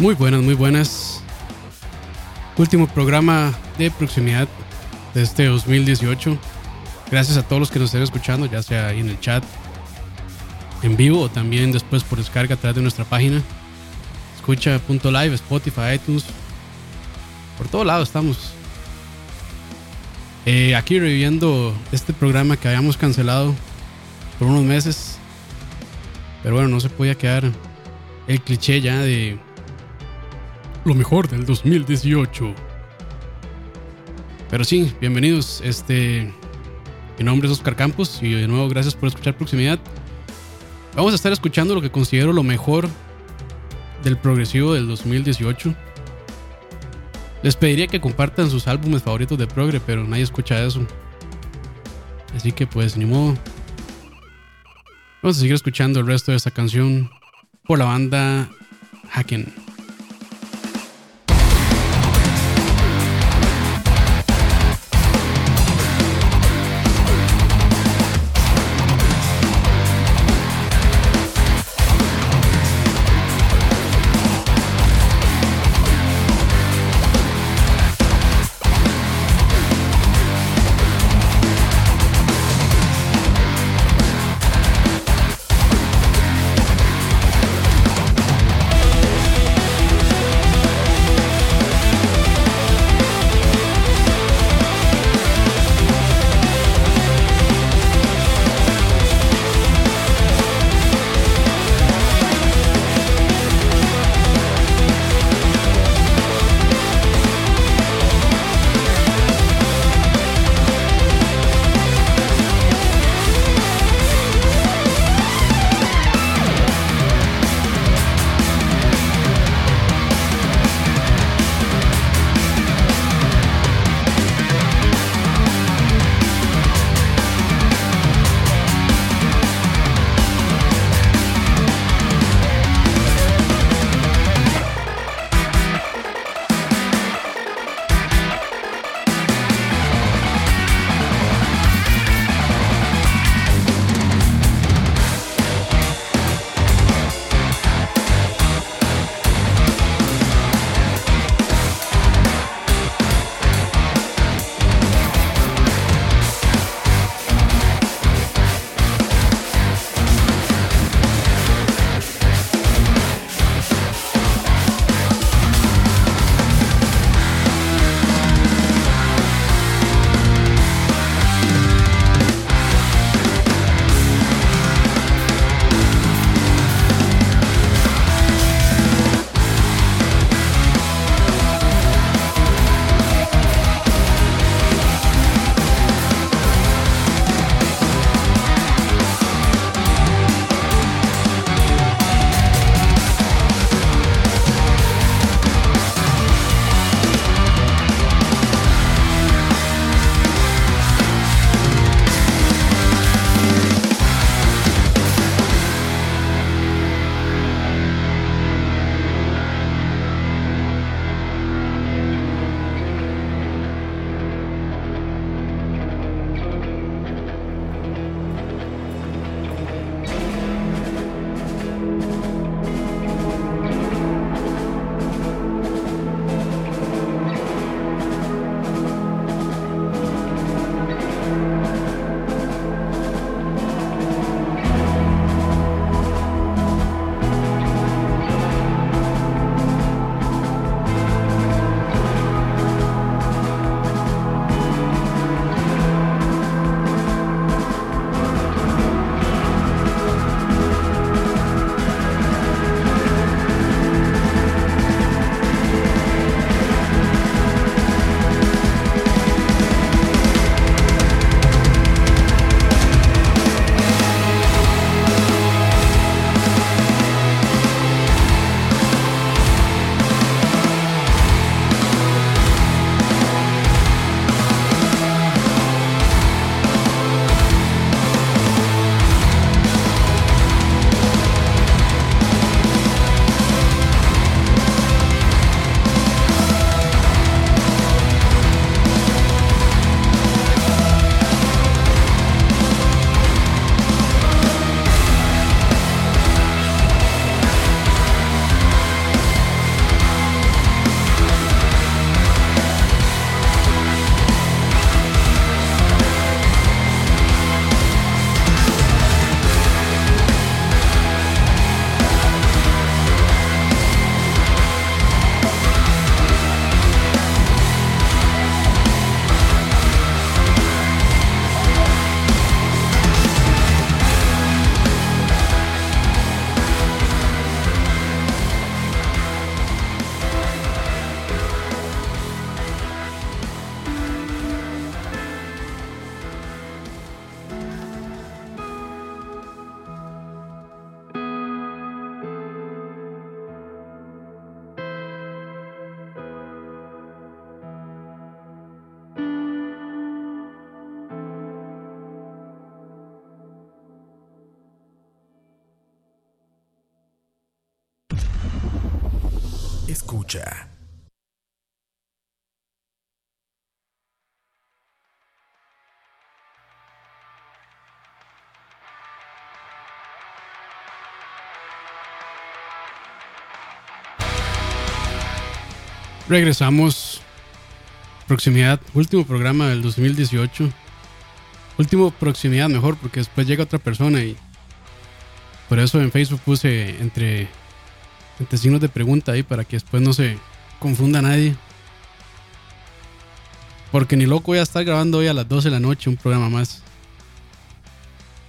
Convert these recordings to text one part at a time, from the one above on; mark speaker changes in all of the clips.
Speaker 1: Muy buenas, muy buenas. Último programa de proximidad de este 2018. Gracias a todos los que nos estén escuchando, ya sea ahí en el chat, en vivo o también después por descarga a través de nuestra página. Escucha.live, Spotify, iTunes. Por todo lado estamos. Eh, aquí reviviendo este programa que habíamos cancelado por unos meses. Pero bueno, no se podía quedar el cliché ya de lo mejor del 2018. Pero sí, bienvenidos. Este, mi nombre es Oscar Campos y de nuevo gracias por escuchar Proximidad. Vamos a estar escuchando lo que considero lo mejor del progresivo del 2018. Les pediría que compartan sus álbumes favoritos de progre, pero nadie escucha eso. Así que pues ni modo. Vamos a seguir escuchando el resto de esta canción por la banda Haken. Regresamos. Proximidad, último programa del 2018. Último proximidad mejor porque después llega otra persona y por eso en Facebook puse entre, entre signos de pregunta ahí para que después no se confunda nadie. Porque ni loco voy a estar grabando hoy a las 12 de la noche un programa más.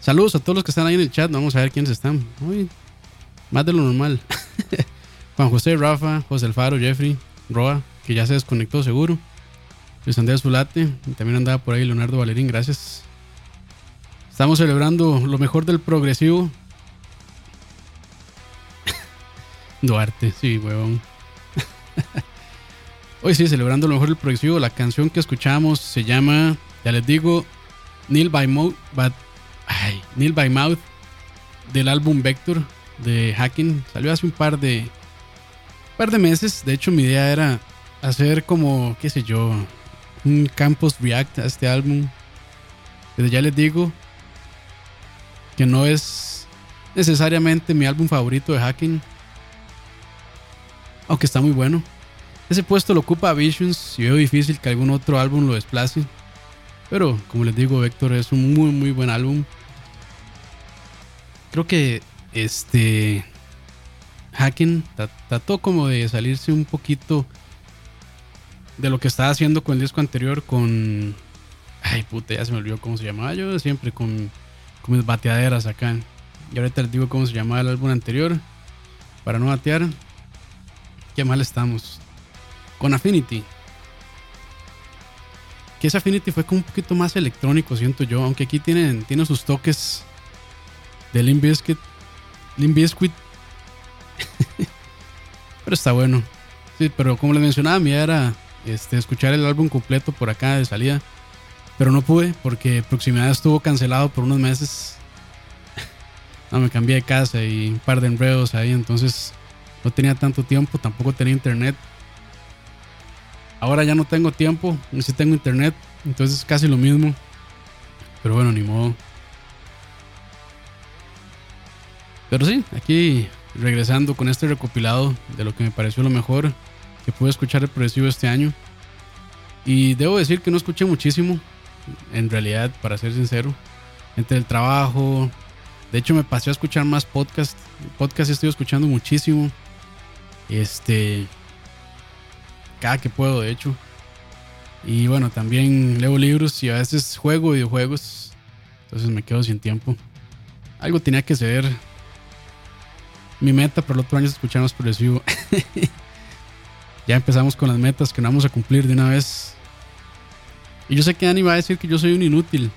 Speaker 1: Saludos a todos los que están ahí en el chat. Vamos a ver quiénes están. Uy, más de lo normal. Juan José, Rafa, José Alfaro, Jeffrey, Roa, que ya se desconectó seguro. Luis Andrés Zulate, y también andaba por ahí Leonardo Valerín, gracias. Estamos celebrando lo mejor del progresivo. Duarte, sí, huevón. Hoy sí, celebrando lo mejor del progresivo. La canción que escuchamos se llama, ya les digo, Neil by Mouth, ay, Neil by Mouth del álbum Vector de Hacking. Salió hace un par de, par de meses. De hecho, mi idea era hacer como, qué sé yo, un campus react a este álbum. Pero ya les digo que no es necesariamente mi álbum favorito de hacking. Aunque está muy bueno. Ese puesto lo ocupa Visions y veo difícil que algún otro álbum lo desplace. Pero como les digo, Vector es un muy muy buen álbum. Creo que este Hacking trató como de salirse un poquito de lo que estaba haciendo con el disco anterior con... Ay, puta, ya se me olvidó cómo se llamaba. Yo siempre con, con mis bateaderas acá. Y ahorita les digo cómo se llamaba el álbum anterior. Para no batear. Qué mal estamos. Con Affinity. Que ese Affinity fue como un poquito más electrónico, siento yo. Aunque aquí tienen, tiene sus toques de Limp Bizkit. Limp. Está bueno. Sí, pero como les mencionaba, mi era este, escuchar el álbum completo por acá de salida. Pero no pude porque Proximidad estuvo cancelado por unos meses. no, me cambié de casa y un par de enredos ahí, entonces no tenía tanto tiempo, tampoco tenía internet. Ahora ya no tengo tiempo, no sí tengo internet, entonces es casi lo mismo. Pero bueno, ni modo. Pero sí, aquí regresando con este recopilado de lo que me pareció lo mejor que pude escuchar el progresivo este año. Y debo decir que no escuché muchísimo, en realidad, para ser sincero. Entre el trabajo, de hecho me pasé a escuchar más podcast. Podcast estoy escuchando muchísimo. Este, cada que puedo, de hecho. Y bueno, también leo libros y a veces juego videojuegos. Entonces me quedo sin tiempo. Algo tenía que ser. Mi meta para el otro año es escuchar más progresivo. ya empezamos con las metas que no vamos a cumplir de una vez. Y yo sé que Dani va a decir que yo soy un inútil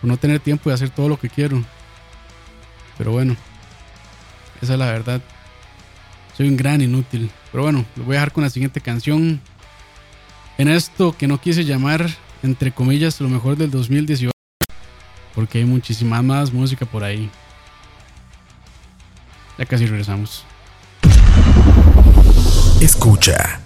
Speaker 1: por no tener tiempo de hacer todo lo que quiero. Pero bueno, esa es la verdad. Soy un gran inútil. Pero bueno, lo voy a dejar con la siguiente canción. En esto que no quise llamar, entre comillas, lo mejor del 2018. Porque hay muchísima más música por ahí. Ya casi regresamos.
Speaker 2: Escucha.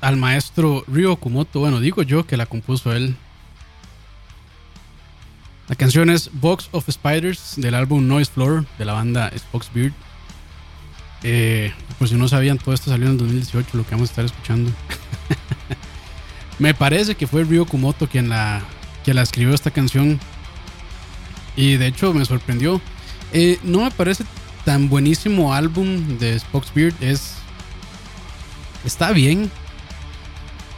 Speaker 1: Al maestro Ryo Kumoto, bueno, digo yo que la compuso él. La canción es Box of Spiders del álbum Noise Floor de la banda Spoxbeard. Eh, por si no sabían, todo esto salió en el 2018, lo que vamos a estar escuchando. Me parece que fue Ryo Kumoto quien la, quien la escribió esta canción. Y de hecho me sorprendió. Eh, no me parece tan buenísimo álbum de Spoxbeard. Es. Está bien.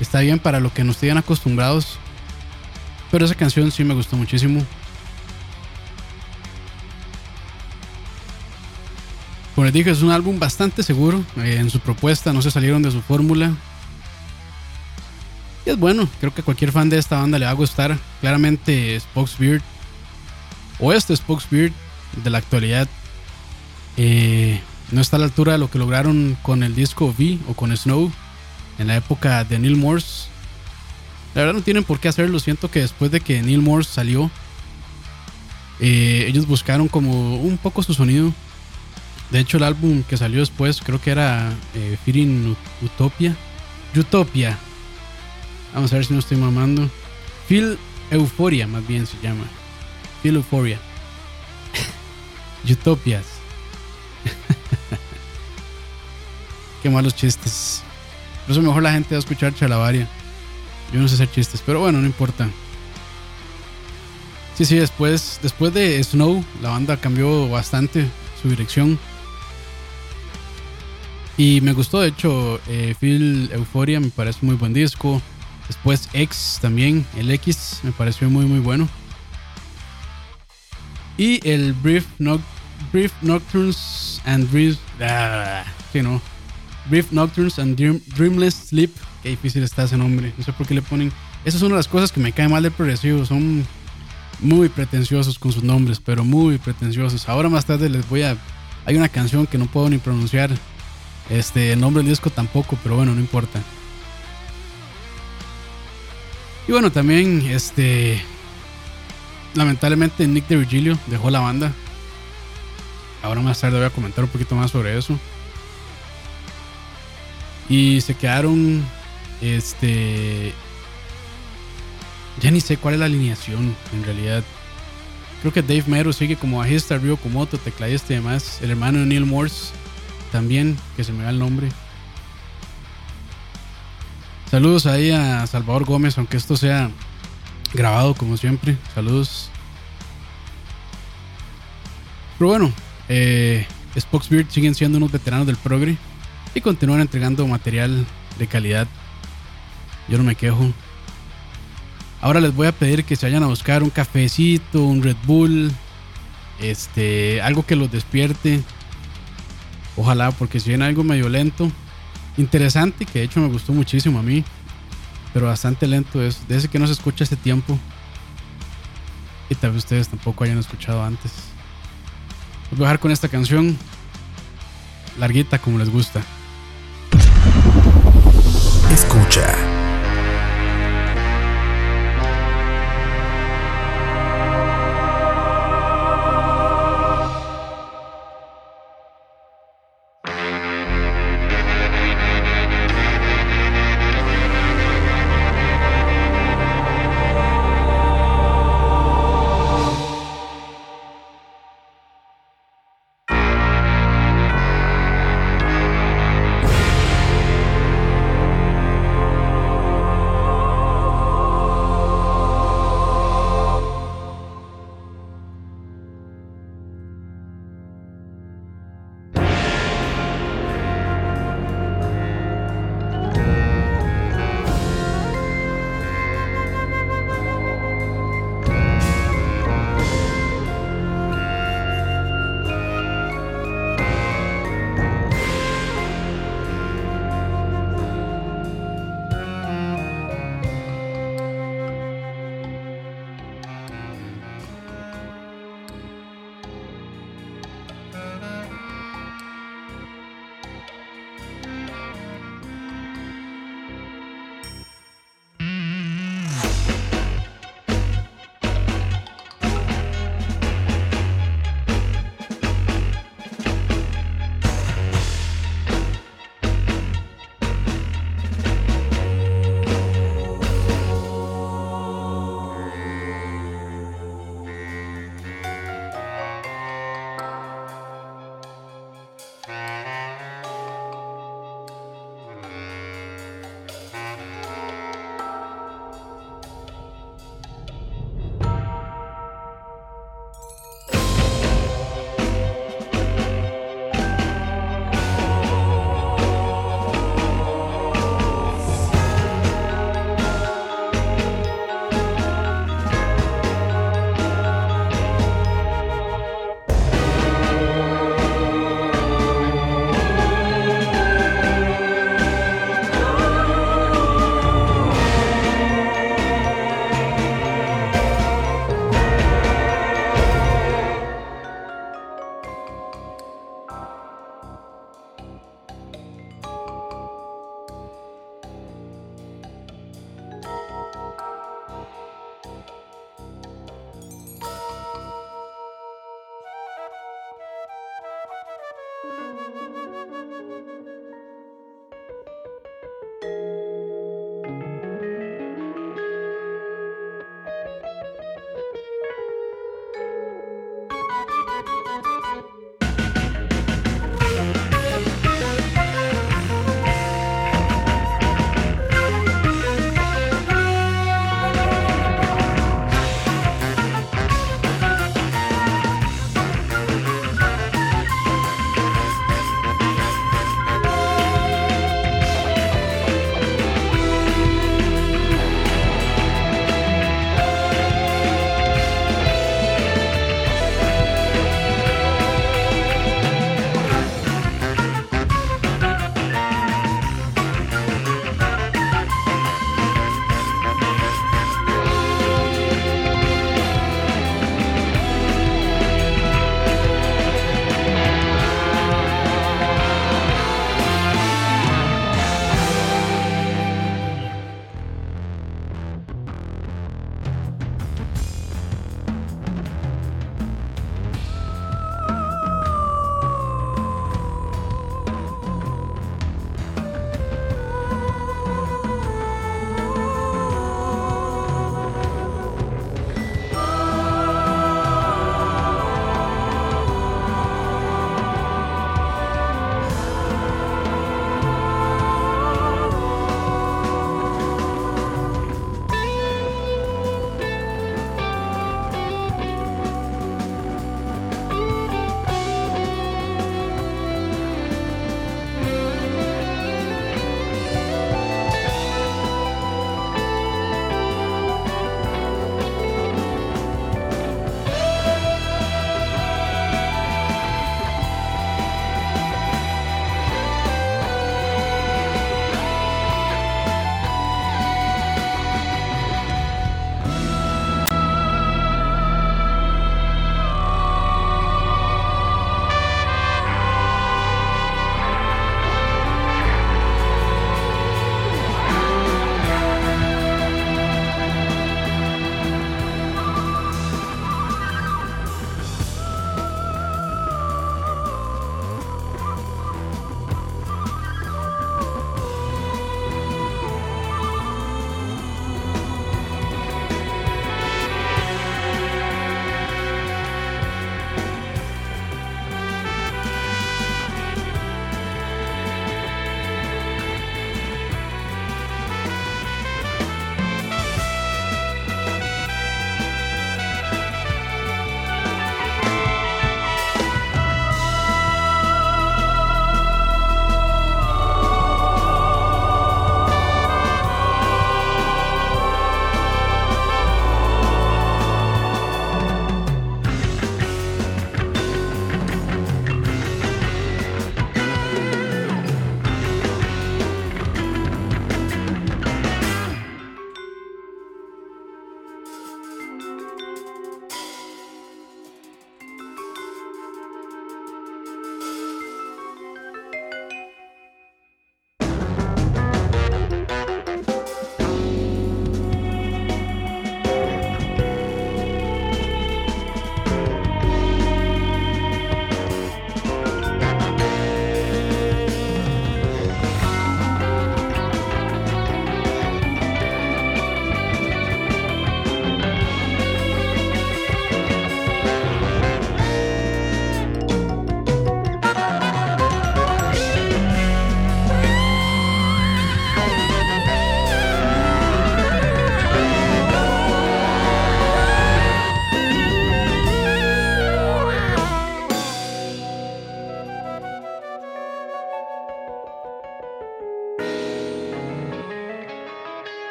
Speaker 1: Está bien para lo que nos tienen acostumbrados. Pero esa canción sí me gustó muchísimo. Como les dije, es un álbum bastante seguro eh, en su propuesta, no se salieron de su fórmula. Y es bueno, creo que a cualquier fan de esta banda le va a gustar. Claramente Spokesbeard o este Spokesbeard de la actualidad eh, no está a la altura de lo que lograron con el disco V o con Snow en la época de Neil Morse. La verdad no tienen por qué hacerlo. Siento que después de que Neil Morse salió, eh, ellos buscaron como un poco su sonido. De hecho, el álbum que salió después creo que era eh, Utopia. Utopia. Vamos a ver si no estoy mamando. Feel Euphoria, más bien se llama. Feel Euphoria. Utopias. Qué malos chistes. Por eso mejor la gente va a escuchar Chalabaria. Yo no sé hacer chistes, pero bueno, no importa. Sí, sí, después, después de Snow, la banda cambió bastante su dirección. Y me gustó, de hecho, eh, Phil Euphoria me parece muy buen disco. Después X también, el X me pareció muy muy bueno. Y el Brief, Brief Nocturnes and Brief, ah, sí, no. Brief Nocturnes and Dreamless Sleep. Qué difícil está ese nombre. No sé por qué le ponen. Esa es una de las cosas que me cae mal de progresivo. Son muy pretenciosos con sus nombres, pero muy pretenciosos. Ahora más tarde les voy a. Hay una canción que no puedo ni pronunciar. Este, el nombre del disco tampoco, pero bueno, no importa. Y bueno, también, este. Lamentablemente, Nick de Virgilio dejó la banda. Ahora más tarde voy a comentar un poquito más sobre eso. Y se quedaron. Este. Ya ni sé cuál es la alineación, en realidad. Creo que Dave Mero sigue como bajista, Ryo Kumoto, tecladista y demás. El hermano de Neil Morse también, que se me da el nombre. Saludos ahí a Salvador Gómez, aunque esto sea grabado como siempre. Saludos. Pero bueno, eh, Spoxbeard siguen siendo unos veteranos del Progre y continúan entregando material de calidad. Yo no me quejo. Ahora les voy a pedir que se vayan a buscar un cafecito, un Red Bull, este, algo que los despierte. Ojalá, porque si viene algo medio lento, interesante, que de hecho me gustó muchísimo a mí, pero bastante lento es, de ese que no se escucha hace tiempo. Y tal vez ustedes tampoco hayan escuchado antes. Voy a dejar con esta canción, larguita como les gusta.
Speaker 2: Escucha.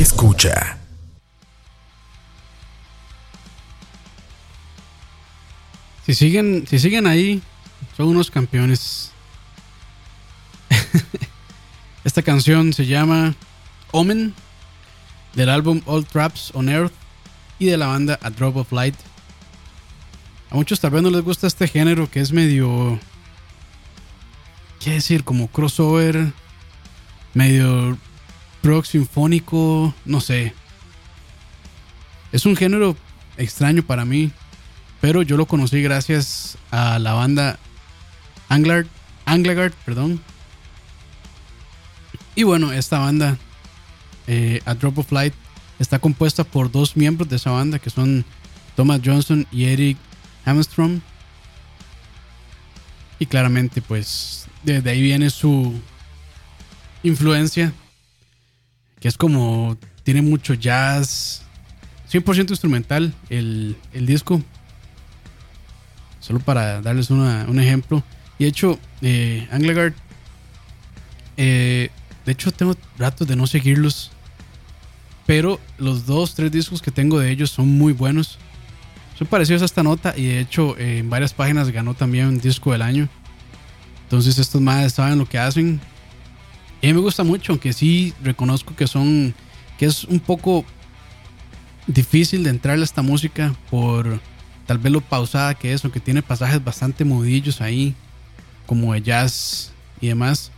Speaker 2: Escucha.
Speaker 1: Si siguen, si siguen ahí, son unos campeones. Esta canción se llama Omen del álbum All Traps on Earth y de la banda A Drop of Light. A muchos tal vez no les gusta este género que es medio. ¿Qué decir? Como crossover, medio rock sinfónico, no sé. Es un género extraño para mí, pero yo lo conocí gracias a la banda Anglar, Anglagard, perdón. Y bueno, esta banda, eh, A Drop of Light, está compuesta por dos miembros de esa banda que son Thomas Johnson y Eric Hamstrom. Y claramente, pues, desde ahí viene su influencia que es como, tiene mucho jazz, 100% instrumental el, el, disco. Solo para darles un ejemplo. Y de hecho, eh, eh, de hecho tengo ratos de no seguirlos. Pero los dos, tres discos que tengo de ellos son muy buenos. Son parecidos a esta nota y de hecho eh, en varias páginas ganó también un disco del año. Entonces estos más saben lo que hacen y a mí me gusta mucho, aunque sí reconozco que son. que es un poco difícil de entrarle a esta música por tal vez lo pausada que es, aunque tiene pasajes bastante mudillos ahí, como de jazz y demás.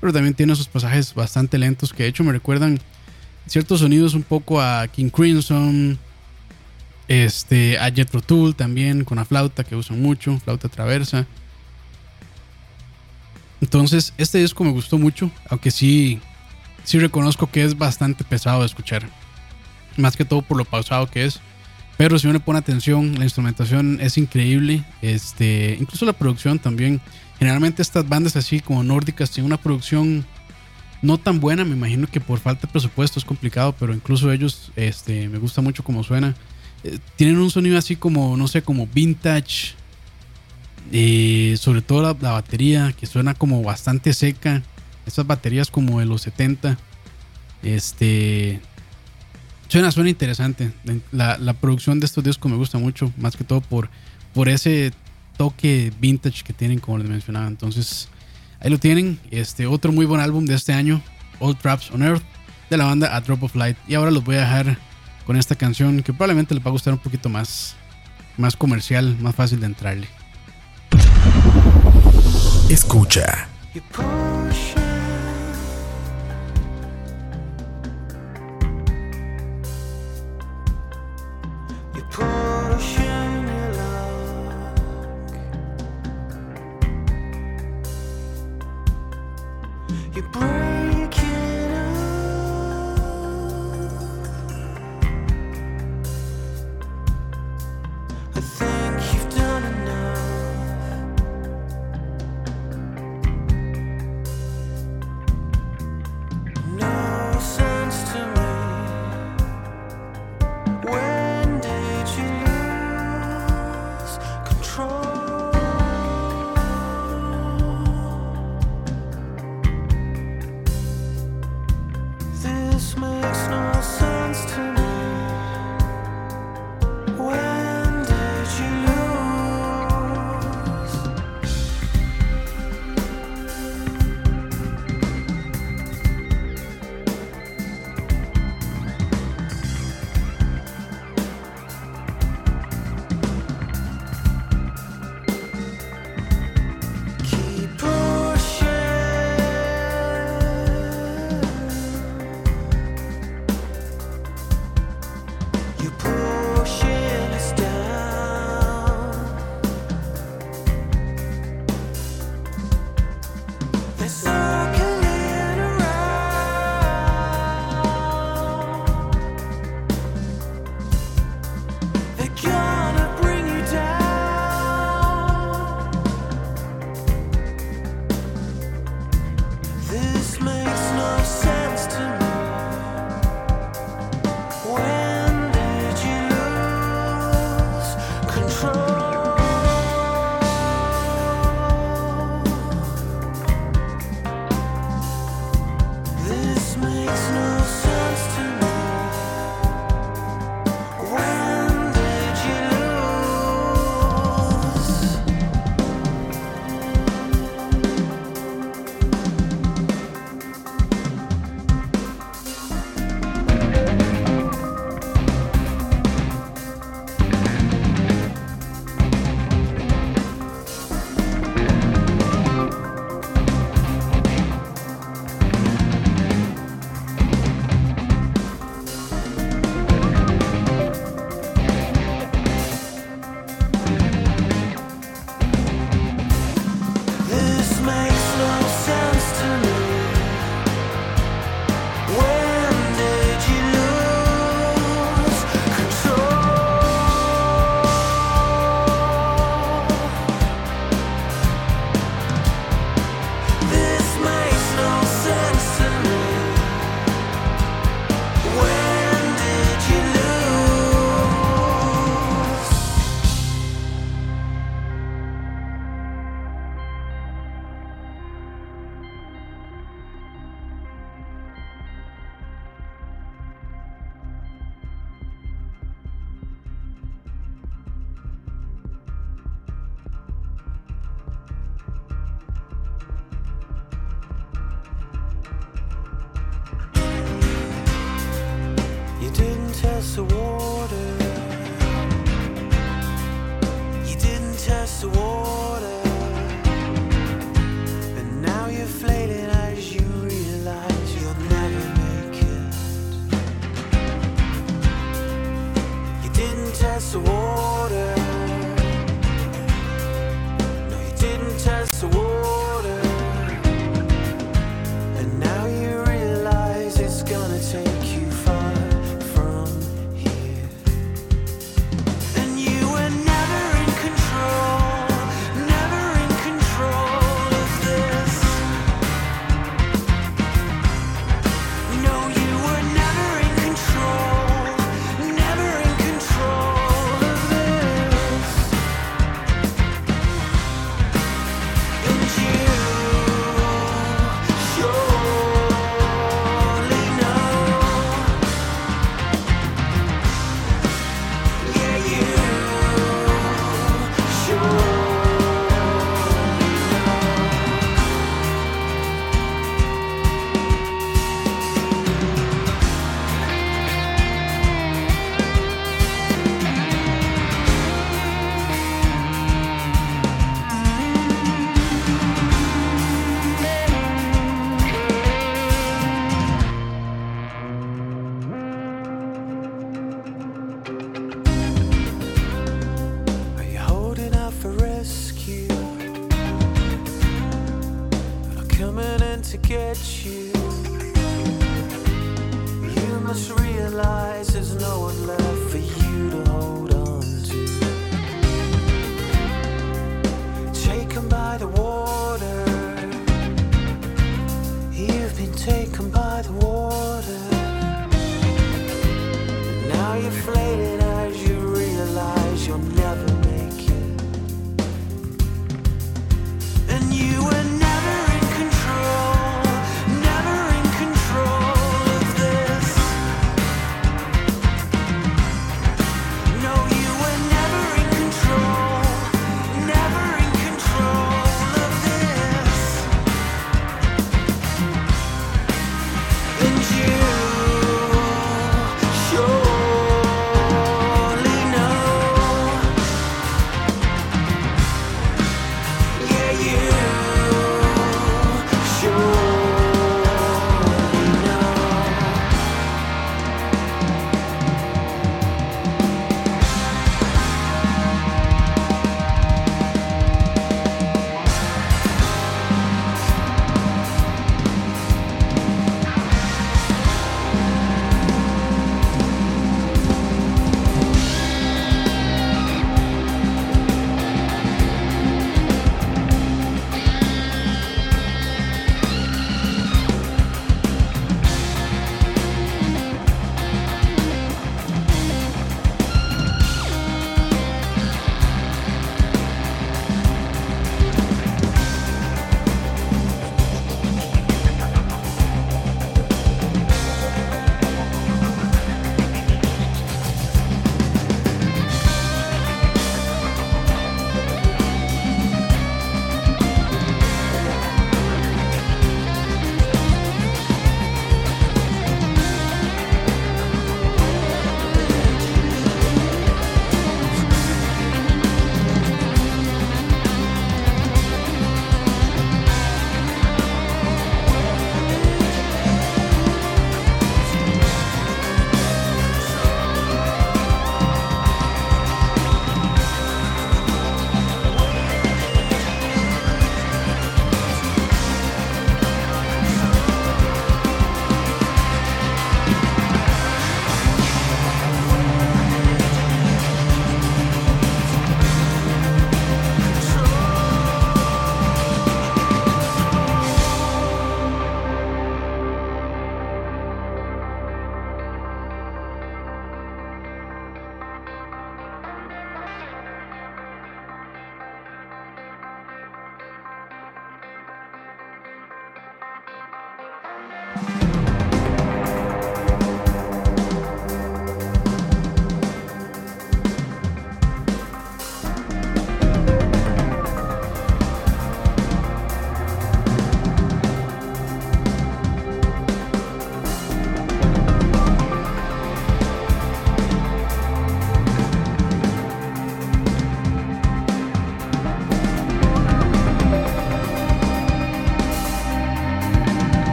Speaker 1: Pero también tiene esos pasajes bastante lentos que de hecho me recuerdan ciertos sonidos un poco a King Crimson, este, a Jethro Tull también, con la flauta que usan mucho, flauta traversa. Entonces, este disco me gustó mucho, aunque sí, sí reconozco que es bastante pesado de escuchar. Más que todo por lo pausado que es. Pero si uno pone atención, la instrumentación es increíble. Este, incluso la producción también. Generalmente estas bandas así como nórdicas tienen una producción no tan buena. Me imagino que por falta de presupuesto es complicado, pero incluso ellos este, me gusta mucho cómo suena. Eh, tienen un sonido así como, no sé, como vintage eh, sobre todo la, batería, que suena como bastante seca. Esas baterías como de los 70. Este. Suena, suena interesante. La, producción de estos discos me gusta mucho. Más que todo por, por ese toque vintage que tienen, como les mencionaba. Entonces, ahí lo tienen. Este otro muy buen álbum de este año, All Traps on Earth, de la banda A Drop of Light. Y ahora los voy a dejar con esta canción que probablemente les va a gustar un poquito más, más comercial, más fácil de entrarle.
Speaker 2: Escucha.
Speaker 3: you
Speaker 2: pour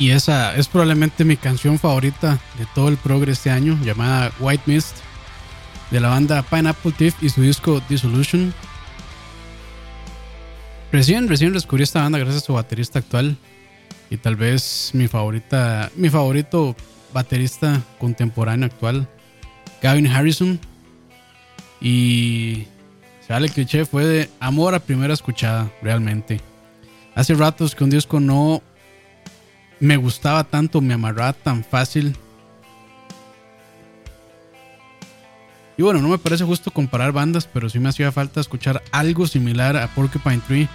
Speaker 1: Y esa es probablemente mi canción favorita de todo el progre este año, llamada White Mist, de la banda Pineapple Thief y su disco Dissolution. Recién, recién descubrí esta banda gracias a su baterista actual y tal vez mi favorita, mi favorito baterista contemporáneo actual, Gavin Harrison. Y sale el cliché fue de amor a primera escuchada, realmente. Hace ratos que un disco no me gustaba tanto, me amarraba tan fácil. Y bueno, no me parece justo comparar bandas, pero sí me hacía falta escuchar algo similar a Porcupine Tree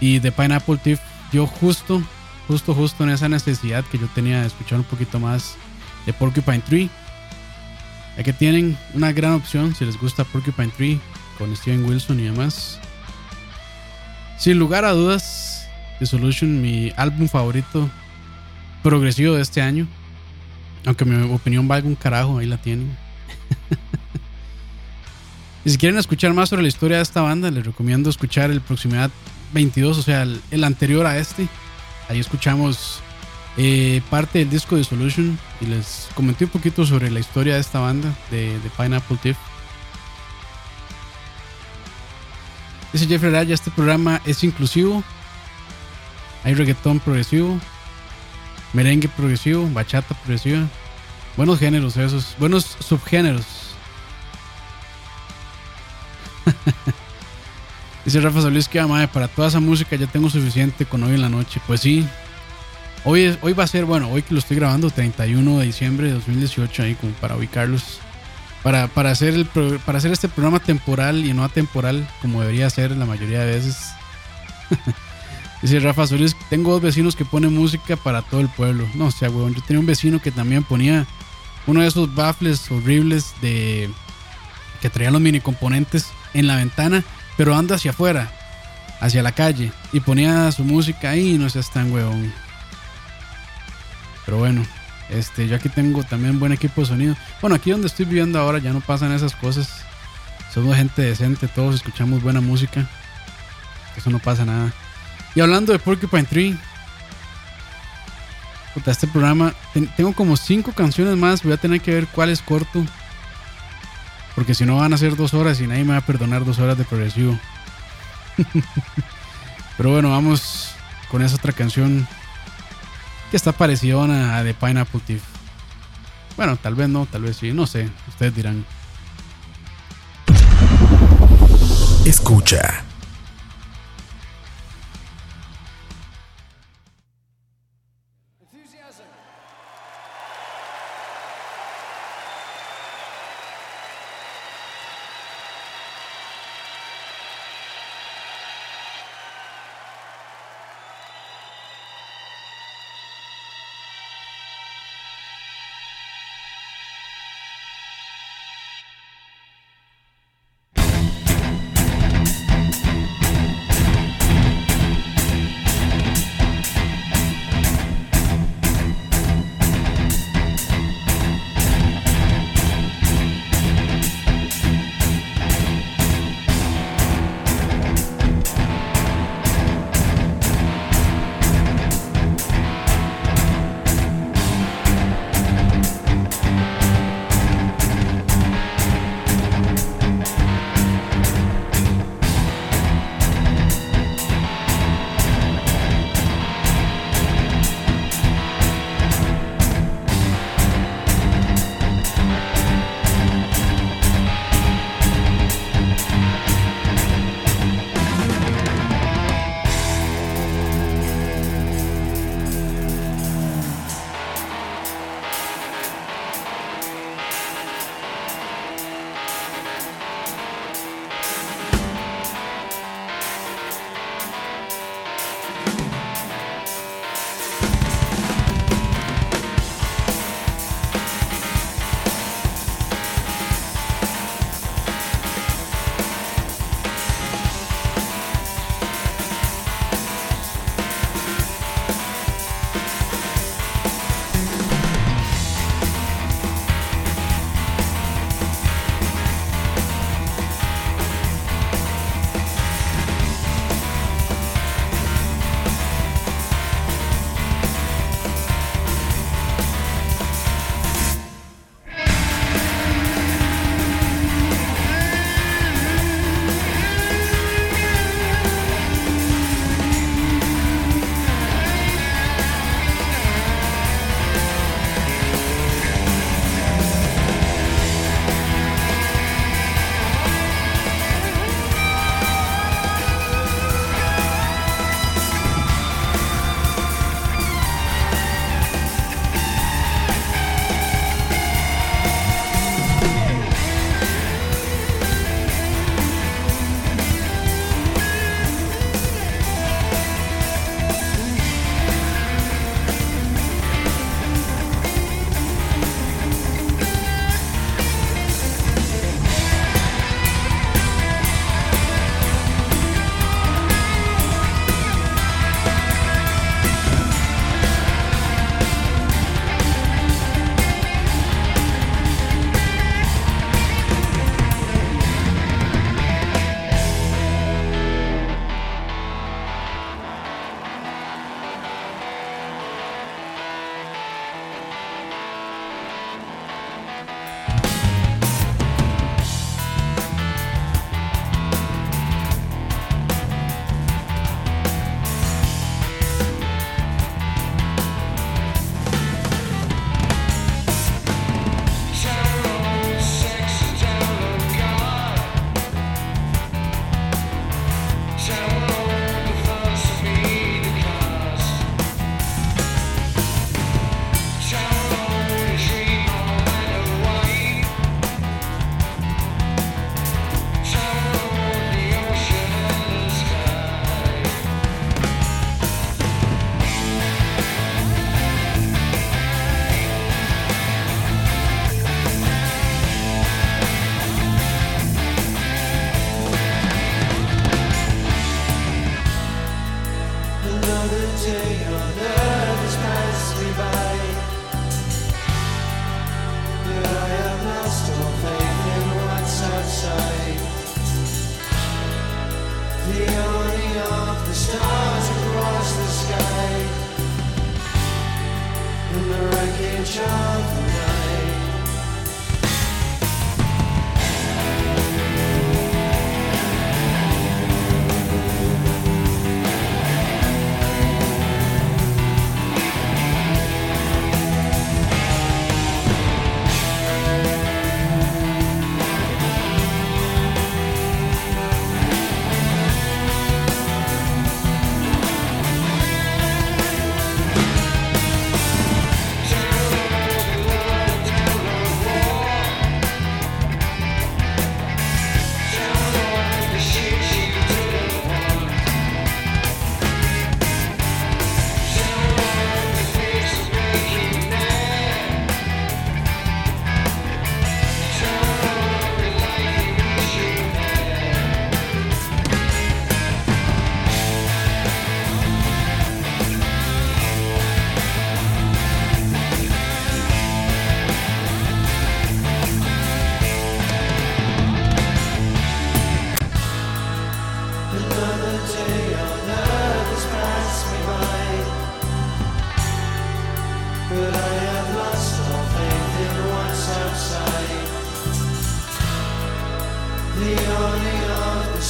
Speaker 1: y The Pineapple Thief. Yo justo, justo, justo en esa necesidad que yo tenía de escuchar un poquito más de Porcupine Tree. Aquí tienen una gran opción si les gusta Porcupine Tree con Steven Wilson y demás. Sin lugar a dudas, The Solution, mi álbum favorito progresivo de este año. Aunque mi opinión valga un carajo, ahí la tienen. y si quieren escuchar más sobre la historia de esta banda, les recomiendo escuchar el Proximidad 22, o sea, el, anterior a este. Ahí escuchamos eh, parte del disco de Solution y les comenté un poquito sobre la historia de esta banda, de, de Pineapple Thief. Dice Jeffrey Raya, este programa es inclusivo. Hay reggaetón progresivo, merengue progresivo, bachata progresiva. Buenos géneros esos, buenos subgéneros. Dice Rafa Solís que madre, para toda esa música ya tengo suficiente con hoy en la noche. Pues sí. Hoy, hoy va a ser, bueno, hoy que lo estoy grabando, 31 de diciembre de 2018, ahí como para ubicarlos. Para, para, hacer el, para hacer este programa temporal y no atemporal, como debería ser la mayoría de veces. Dice Rafa Solís, tengo dos vecinos que ponen música para todo el pueblo. No, o sea, weón, yo tenía un vecino que también ponía uno de esos baffles horribles de que traían los mini componentes en la ventana, pero anda hacia afuera, hacia la calle, y ponía su música ahí y no seas tan weón. Pero bueno, este, yo aquí tengo también buen equipo de sonido. Bueno, aquí donde estoy viviendo ahora ya no pasan esas cosas. Somos gente decente, todos escuchamos buena música. Eso no pasa nada. Y hablando de Porcupine Tree, puta, este programa, ten- tengo como cinco canciones más. Voy a tener que ver cuál es corto. Porque si no van a ser dos horas y nadie me va a perdonar dos horas de progresivo. Pero bueno, vamos con esa otra canción que está parecida a The Pineapple Thief. Bueno, tal vez no, tal vez sí, no sé. Ustedes dirán.
Speaker 2: Escucha.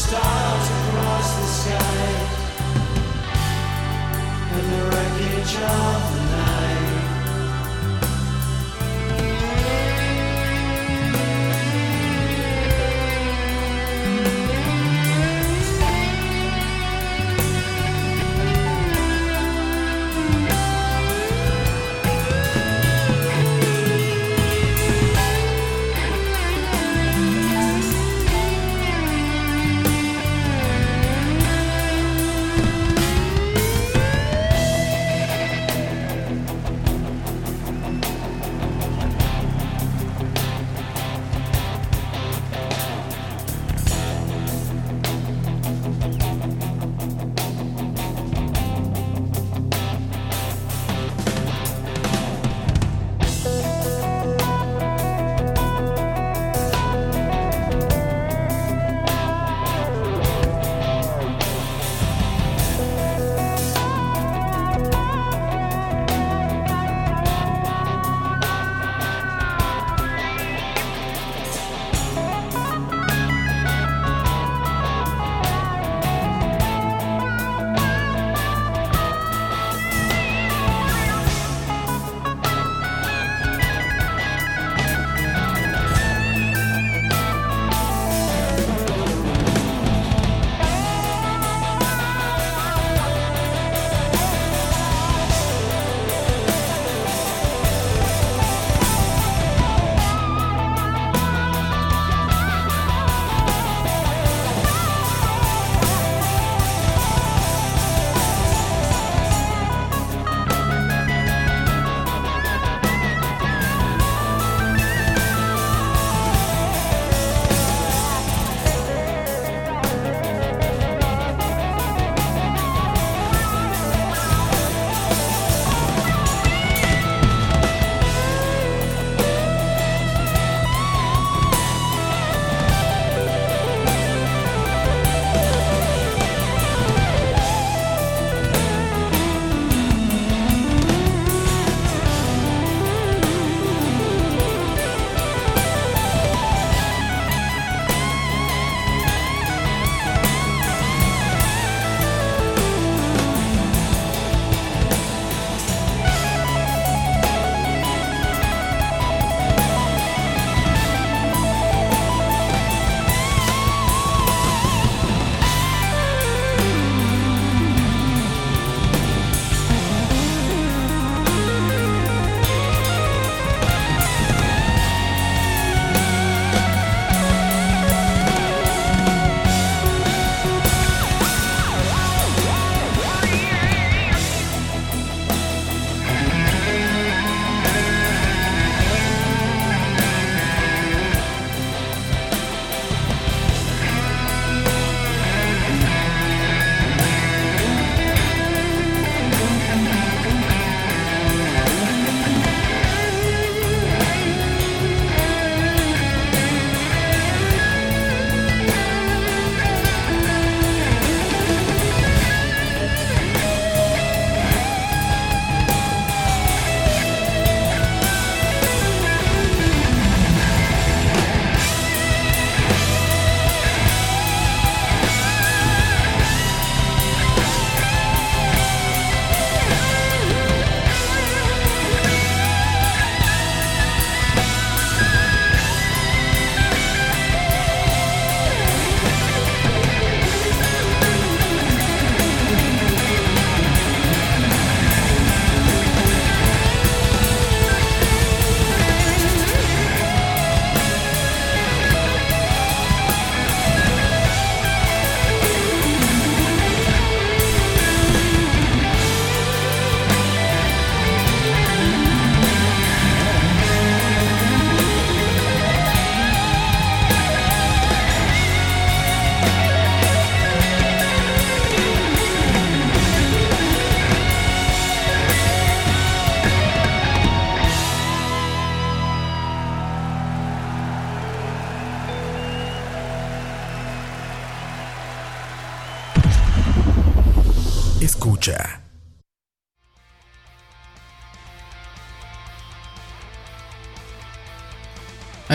Speaker 2: stars across the sky.
Speaker 1: And the wreckage of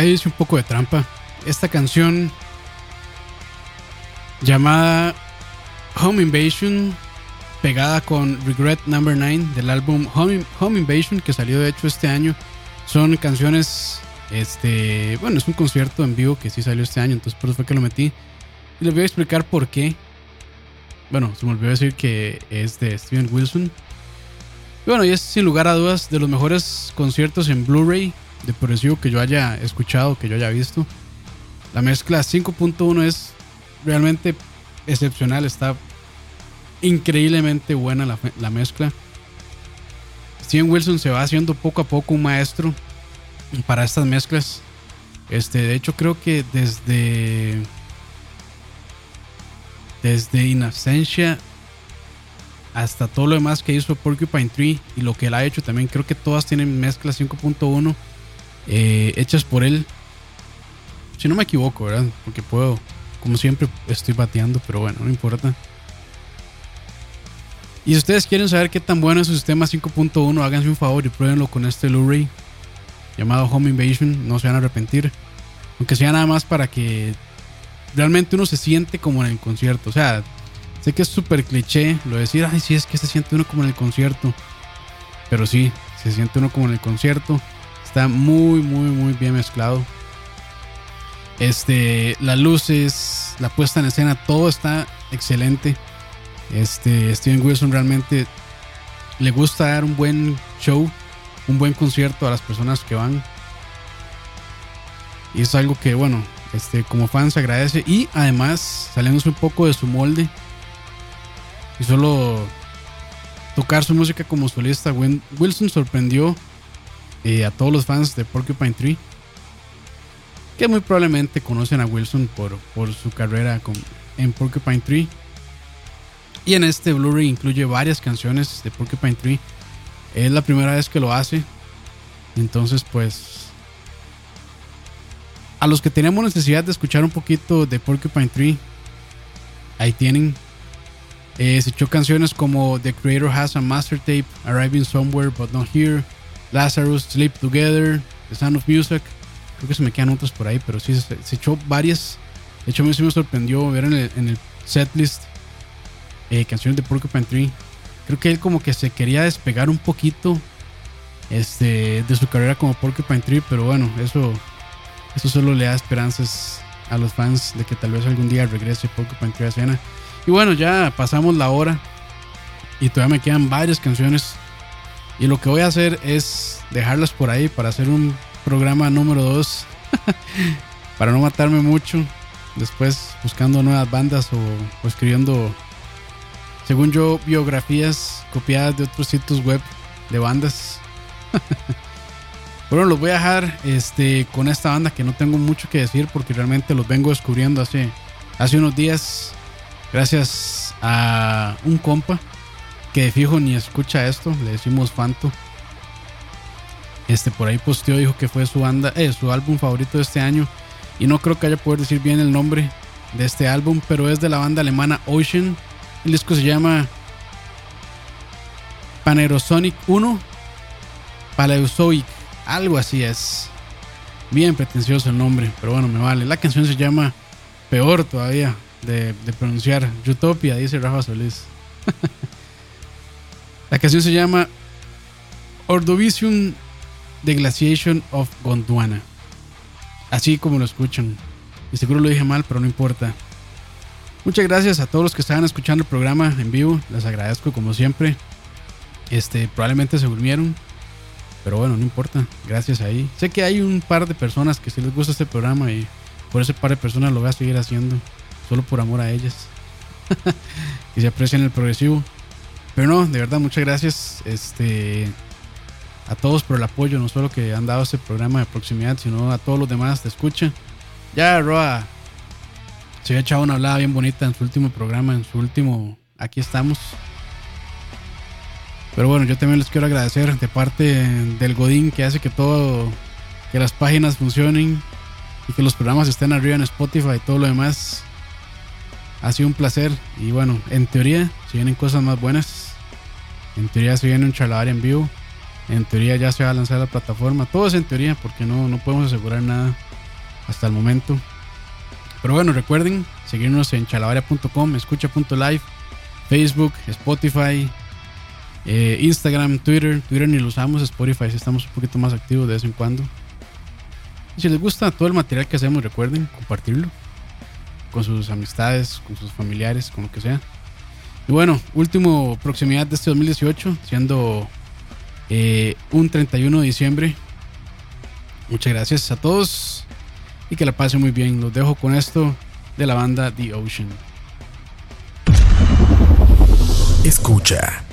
Speaker 1: Ahí dice un poco de trampa. Esta canción llamada Home Invasion, pegada con Regret Number 9 del álbum Home, Home Invasion, que salió de hecho este año. Son canciones, este, bueno, es un concierto en vivo que sí salió este año, entonces por eso fue que lo metí. Y les voy a explicar por qué. Bueno, se me olvidó decir que es de Steven Wilson. Y bueno, y es sin lugar a dudas de los mejores conciertos en Blu-ray de progresivo que yo haya escuchado, que yo haya visto. La mezcla 5.1 es realmente excepcional, está increíblemente buena la, la mezcla. Steven Wilson se va haciendo poco a poco un maestro para estas mezclas. Este, de hecho, creo que desde desde In Absentia hasta todo lo demás que hizo Porcupine Tree y lo que él ha hecho también, creo que todas tienen mezclas 5.1 eh, hechas por él. Si no me equivoco, ¿verdad? Porque puedo, como siempre, estoy bateando, pero bueno, no importa. Y si ustedes quieren saber qué tan bueno es su sistema 5.1, háganse un favor y pruébenlo con este Blu-ray llamado Home Invasion. No se van a arrepentir. Aunque sea nada más para que realmente uno se siente como en el concierto. O sea, sé que es súper cliché lo de decir, ay, sí, es que se siente uno como en el concierto. Pero sí, se siente uno como en el concierto. Está muy, muy, muy bien mezclado. Este, las luces, la puesta en escena, todo está excelente. Este, Steven Wilson realmente le gusta dar un buen show, un buen concierto a las personas que van. Y es algo que, bueno, este, como fan se agradece. Y además, saliéndose un poco de su molde. Y solo tocar su música como solista. Wilson sorprendió eh, a todos los fans de Porcupine Tree. Que muy probablemente conocen a Wilson por, por su carrera con- en Porcupine Tree. Y en este Blu-ray incluye varias canciones de Porcupine Tree. Es la primera vez que lo hace. Entonces, pues. A los que tenemos necesidad de escuchar un poquito de Porcupine Tree, ahí tienen. Eh, se echó canciones como The Creator Has a Master Tape, Arriving Somewhere But Not Here, Lazarus, Sleep Together, The Sound of Music. Creo que se me quedan otras por ahí, pero sí, se, se echó varias. De hecho, a mí sí me sorprendió ver en el, en el setlist eh, canciones de Porcupine Tree. Creo que él como que se quería despegar un poquito este, de su carrera como Porcupine Tree, pero bueno, eso, eso solo le da esperanzas a los fans de que tal vez algún día regrese Porcupine Tree a escena. Y bueno, ya pasamos la hora y todavía me quedan varias canciones. Y lo que voy a hacer es dejarlas por ahí para hacer un programa número 2. para no matarme mucho. Después buscando nuevas bandas o, escribiendo, según yo, biografías copiadas de otros sitios web de bandas. bueno, los voy a dejar este, con esta banda que no tengo mucho que decir porque realmente los vengo descubriendo hace, hace unos días. Gracias a un compa que fijo ni escucha esto, le decimos Fanto. Este por ahí posteó, dijo que fue su banda, eh, su álbum favorito de este año. Y no creo que haya poder decir bien el nombre de este álbum, pero es de la banda alemana Ocean. El disco se llama Panerosonic 1 Paleozoic, algo así es. Bien pretencioso el nombre, pero bueno, me vale. La canción se llama Peor todavía de, de pronunciar, Utopia, dice Rafa Solís. La canción se llama Ordovicium The Glaciation of Gondwana. Así como lo escuchan. Y seguro lo dije mal, pero no importa. Muchas gracias a todos los que estaban escuchando el programa en vivo. Les agradezco como siempre. Este, probablemente se durmieron. Pero bueno, no importa. Gracias ahí. Sé que hay un par de personas que sí les gusta este programa y por ese par de personas lo voy a seguir haciendo. Solo por amor a ellas. que se aprecian el progresivo. Pero no, de verdad, muchas gracias. Este a todos por el apoyo, no solo que han dado este programa de proximidad, sino a todos los demás de escucha. Ya Roa se había echado una hablada bien bonita en su último programa, en su último Aquí estamos. Pero bueno, yo también les quiero agradecer de parte del Godín que hace que todo, que las páginas funcionen y que los programas estén arriba en Spotify y todo lo demás. Ha sido un placer y bueno, en teoría, Se vienen cosas más buenas. En teoría se viene un charlavar en vivo. En teoría ya se va a lanzar la plataforma. Todo es en teoría porque no, no podemos asegurar nada hasta el momento. Pero bueno, recuerden seguirnos en chalabaria.com, escucha.live, Facebook, Spotify, eh, Instagram, Twitter. Twitter ni lo usamos, Spotify sí estamos un poquito más activos de vez en cuando. Si les gusta todo el material que hacemos, recuerden compartirlo con sus amistades, con sus familiares, con lo que sea. Y bueno, último proximidad de este 2018, siendo eh, un 31 de diciembre. Muchas gracias a todos y que la pasen muy bien. Los dejo con esto de la banda The Ocean.
Speaker 4: Escucha.